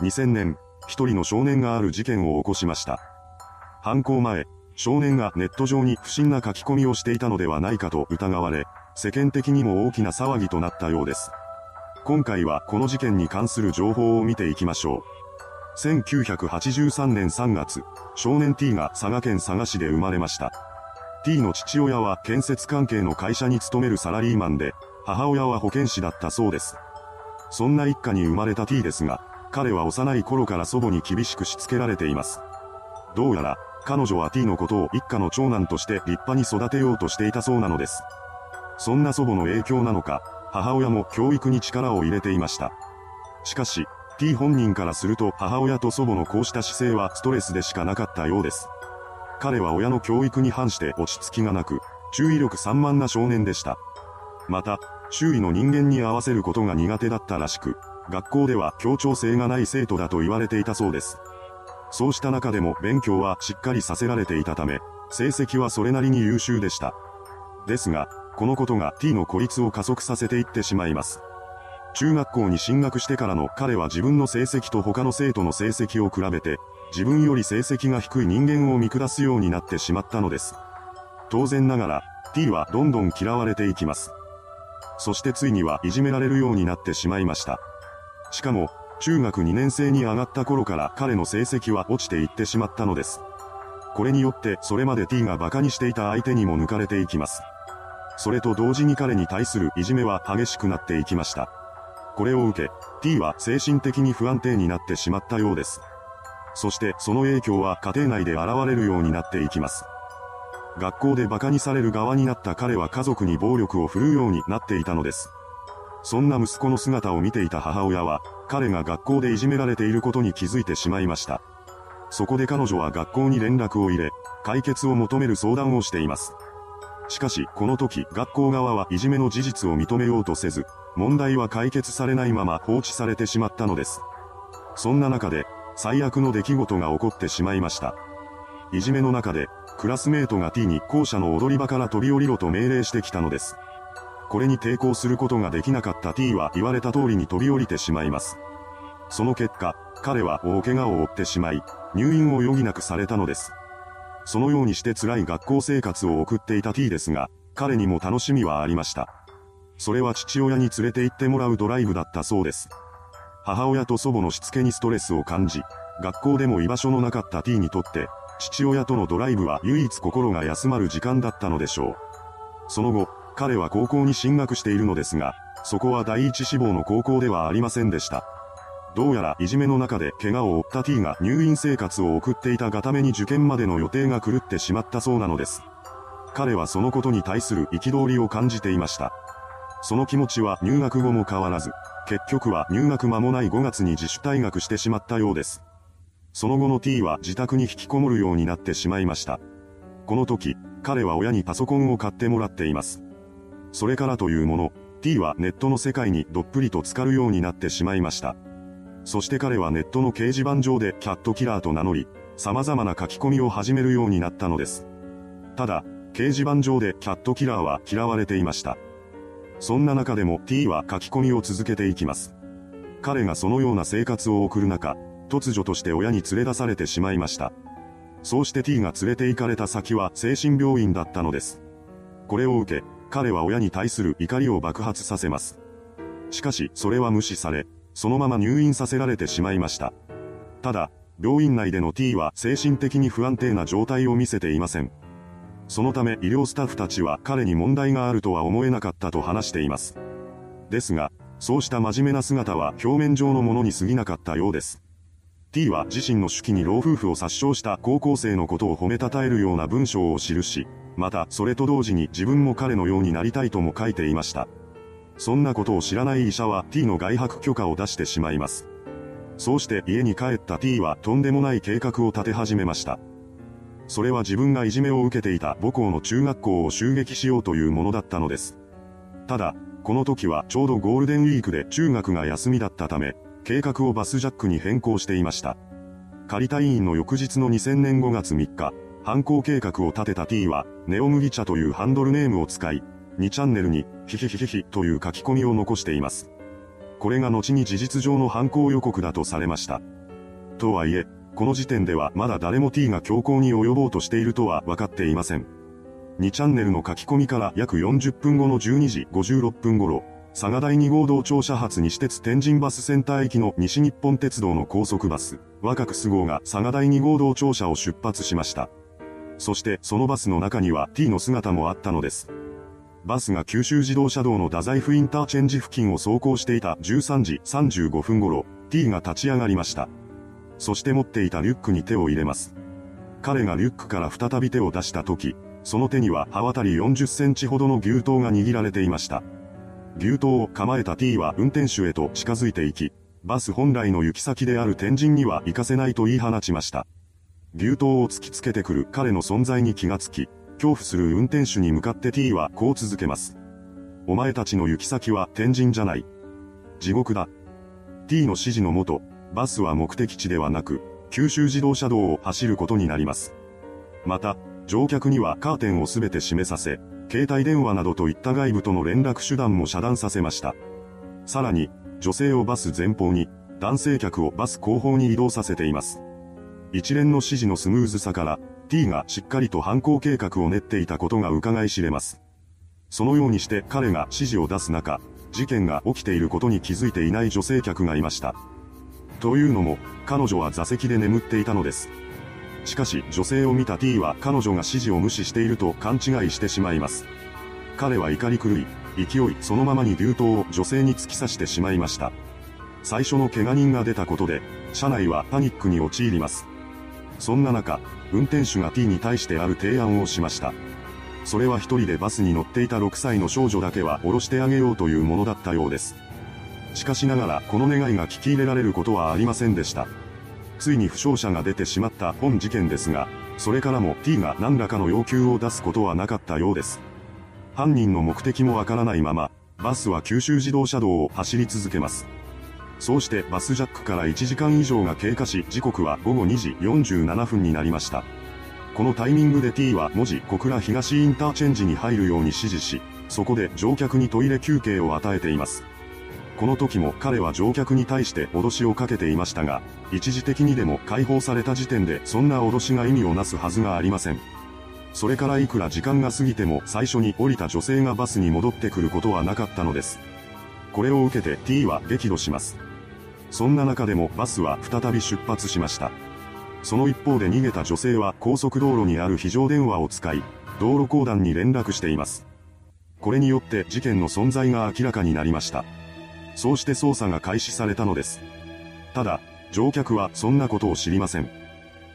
2000年、一人の少年がある事件を起こしました。犯行前、少年がネット上に不審な書き込みをしていたのではないかと疑われ、世間的にも大きな騒ぎとなったようです。今回はこの事件に関する情報を見ていきましょう。1983年3月、少年 T が佐賀県佐賀市で生まれました。T の父親は建設関係の会社に勤めるサラリーマンで、母親は保健師だったそうです。そんな一家に生まれた T ですが、彼は幼い頃から祖母に厳しくしつけられています。どうやら、彼女は T のことを一家の長男として立派に育てようとしていたそうなのです。そんな祖母の影響なのか、母親も教育に力を入れていました。しかし、T 本人からすると母親と祖母のこうした姿勢はストレスでしかなかったようです。彼は親の教育に反して落ち着きがなく、注意力散漫な少年でした。また、周囲の人間に合わせることが苦手だったらしく、学校では協調性がない生徒だと言われていたそうです。そうした中でも勉強はしっかりさせられていたため、成績はそれなりに優秀でした。ですが、このことが T の孤立を加速させていってしまいます。中学校に進学してからの彼は自分の成績と他の生徒の成績を比べて、自分より成績が低い人間を見下すようになってしまったのです。当然ながら、T はどんどん嫌われていきます。そしてついにはいじめられるようになってしまいました。しかも、中学2年生に上がった頃から彼の成績は落ちていってしまったのです。これによってそれまで T が馬鹿にしていた相手にも抜かれていきます。それと同時に彼に対するいじめは激しくなっていきました。これを受け、T は精神的に不安定になってしまったようです。そしてその影響は家庭内で現れるようになっていきます。学校で馬鹿にされる側になった彼は家族に暴力を振るうようになっていたのです。そんな息子の姿を見ていた母親は、彼が学校でいじめられていることに気づいてしまいました。そこで彼女は学校に連絡を入れ、解決を求める相談をしています。しかし、この時、学校側はいじめの事実を認めようとせず、問題は解決されないまま放置されてしまったのです。そんな中で、最悪の出来事が起こってしまいました。いじめの中で、クラスメートが T に校舎の踊り場から飛び降りろと命令してきたのです。これに抵抗することができなかった T は言われた通りに飛び降りてしまいます。その結果、彼は大怪我を負ってしまい、入院を余儀なくされたのです。そのようにして辛い学校生活を送っていた T ですが、彼にも楽しみはありました。それは父親に連れて行ってもらうドライブだったそうです。母親と祖母のしつけにストレスを感じ、学校でも居場所のなかった T にとって、父親とのドライブは唯一心が休まる時間だったのでしょう。その後、彼は高校に進学しているのですが、そこは第一志望の高校ではありませんでした。どうやらいじめの中で怪我を負った T が入院生活を送っていたがために受験までの予定が狂ってしまったそうなのです。彼はそのことに対する憤りを感じていました。その気持ちは入学後も変わらず、結局は入学間もない5月に自主退学してしまったようです。その後の T は自宅に引きこもるようになってしまいました。この時、彼は親にパソコンを買ってもらっています。それからというもの、T はネットの世界にどっぷりと浸かるようになってしまいました。そして彼はネットの掲示板上でキャットキラーと名乗り、様々な書き込みを始めるようになったのです。ただ、掲示板上でキャットキラーは嫌われていました。そんな中でも T は書き込みを続けていきます。彼がそのような生活を送る中、突如として親に連れ出されてしまいました。そうして T が連れて行かれた先は精神病院だったのです。これを受け、彼は親に対する怒りを爆発させます。しかし、それは無視され、そのまま入院させられてしまいました。ただ、病院内での T は精神的に不安定な状態を見せていません。そのため医療スタッフたちは彼に問題があるとは思えなかったと話しています。ですが、そうした真面目な姿は表面上のものに過ぎなかったようです。T は自身の手記に老夫婦を殺傷した高校生のことを褒めたたえるような文章を記し、またそれと同時に自分も彼のようになりたいとも書いていました。そんなことを知らない医者は T の外泊許可を出してしまいます。そうして家に帰った T はとんでもない計画を立て始めました。それは自分がいじめを受けていた母校の中学校を襲撃しようというものだったのです。ただ、この時はちょうどゴールデンウィークで中学が休みだったため、計画をバスジャックに変更していました。仮退院の翌日の2000年5月3日、犯行計画を立てた T は、ネオ麦茶というハンドルネームを使い、2チャンネルに、ヒヒヒヒヒという書き込みを残しています。これが後に事実上の犯行予告だとされました。とはいえ、この時点ではまだ誰も T が強行に及ぼうとしているとは分かっていません。2チャンネルの書き込みから約40分後の12時56分頃、佐賀第2号道庁舎発西鉄天神バスセンター駅の西日本鉄道の高速バス、若くス号が佐賀第2号道庁舎を出発しました。そしてそのバスの中には T の姿もあったのです。バスが九州自動車道の太宰府インターチェンジ付近を走行していた13時35分頃、T が立ち上がりました。そして持っていたリュックに手を入れます。彼がリュックから再び手を出した時、その手には刃渡り40センチほどの牛刀が握られていました。牛刀を構えた T は運転手へと近づいていき、バス本来の行き先である天神には行かせないと言い放ちました。牛刀を突きつけてくる彼の存在に気がつき、恐怖する運転手に向かって T はこう続けます。お前たちの行き先は天神じゃない。地獄だ。T の指示のもと、バスは目的地ではなく、九州自動車道を走ることになります。また、乗客にはカーテンをすべて閉めさせ、携帯電話などといった外部との連絡手段も遮断させました。さらに、女性をバス前方に、男性客をバス後方に移動させています。一連の指示のスムーズさから、T がしっかりと犯行計画を練っていたことが伺い知れます。そのようにして彼が指示を出す中、事件が起きていることに気づいていない女性客がいました。というのも、彼女は座席で眠っていたのです。しかし、女性を見た T は彼女が指示を無視していると勘違いしてしまいます。彼は怒り狂い、勢いそのままに流刀を女性に突き刺してしまいました。最初の怪我人が出たことで、車内はパニックに陥ります。そんな中、運転手が T に対してある提案をしました。それは一人でバスに乗っていた6歳の少女だけは降ろしてあげようというものだったようです。しかしながらこの願いが聞き入れられることはありませんでした。ついに負傷者が出てしまった本事件ですが、それからも T が何らかの要求を出すことはなかったようです。犯人の目的もわからないまま、バスは九州自動車道を走り続けます。そうしてバスジャックから1時間以上が経過し時刻は午後2時47分になりました。このタイミングで T は文字小倉東インターチェンジに入るように指示し、そこで乗客にトイレ休憩を与えています。この時も彼は乗客に対して脅しをかけていましたが、一時的にでも解放された時点でそんな脅しが意味をなすはずがありません。それからいくら時間が過ぎても最初に降りた女性がバスに戻ってくることはなかったのです。これを受けて T は激怒します。そんな中でもバスは再び出発しました。その一方で逃げた女性は高速道路にある非常電話を使い、道路公団に連絡しています。これによって事件の存在が明らかになりました。そうして捜査が開始されたのです。ただ、乗客はそんなことを知りません。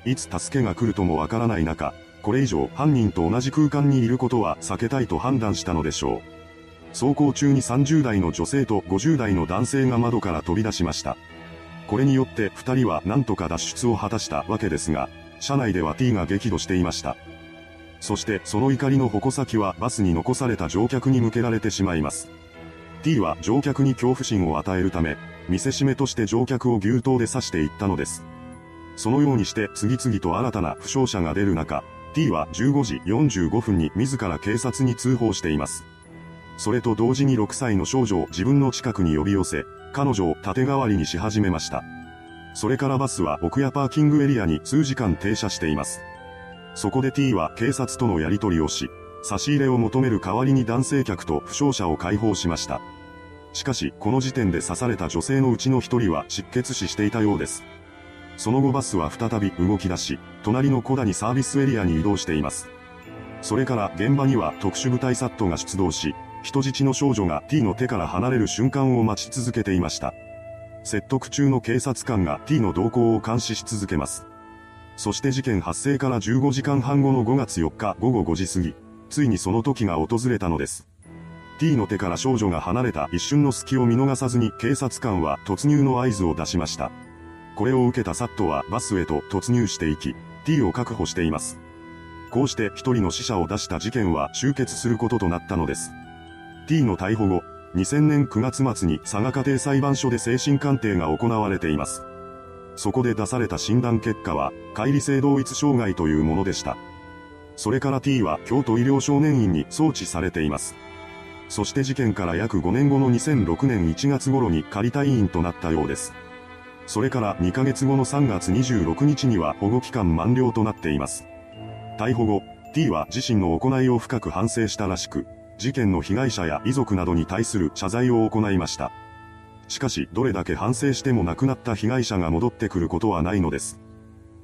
いつ助けが来るともわからない中、これ以上犯人と同じ空間にいることは避けたいと判断したのでしょう。走行中に30代の女性と50代の男性が窓から飛び出しました。これによって2人は何とか脱出を果たしたわけですが、車内では T が激怒していました。そしてその怒りの矛先はバスに残された乗客に向けられてしまいます。T は乗客に恐怖心を与えるため、見せしめとして乗客を牛刀で刺していったのです。そのようにして次々と新たな負傷者が出る中、T は15時45分に自ら警察に通報しています。それと同時に6歳の少女を自分の近くに呼び寄せ、彼女を盾代わりにし始めました。それからバスは奥屋パーキングエリアに数時間停車しています。そこで T は警察とのやり取りをし、差し入れを求める代わりに男性客と負傷者を解放しました。しかし、この時点で刺された女性のうちの一人は失血死していたようです。その後バスは再び動き出し、隣の小谷サービスエリアに移動しています。それから現場には特殊部隊サットが出動し、人質の少女が T の手から離れる瞬間を待ち続けていました。説得中の警察官が T の動向を監視し続けます。そして事件発生から15時間半後の5月4日午後5時過ぎ、ついにその時が訪れたのです。T の手から少女が離れた一瞬の隙を見逃さずに警察官は突入の合図を出しました。これを受けたサットはバスへと突入していき、T を確保しています。こうして一人の死者を出した事件は終結することとなったのです。T の逮捕後、2000年9月末に佐賀家庭裁判所で精神鑑定が行われています。そこで出された診断結果は、乖離性同一障害というものでした。それから T は京都医療少年院に送致されています。そして事件から約5年後の2006年1月頃に仮退院となったようです。それから2ヶ月後の3月26日には保護期間満了となっています。逮捕後、T は自身の行いを深く反省したらしく、事件の被害者や遺族などに対する謝罪を行いました。しかし、どれだけ反省しても亡くなった被害者が戻ってくることはないのです。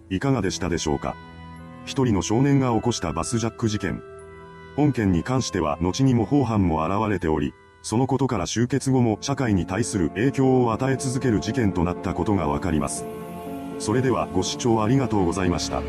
いかがでしたでしょうか？一人の少年が起こしたバスジャック事件。本件に関しては後にも法犯も現れており、そのことから終結後も社会に対する影響を与え続ける事件となったことがわかります。それではご視聴ありがとうございました。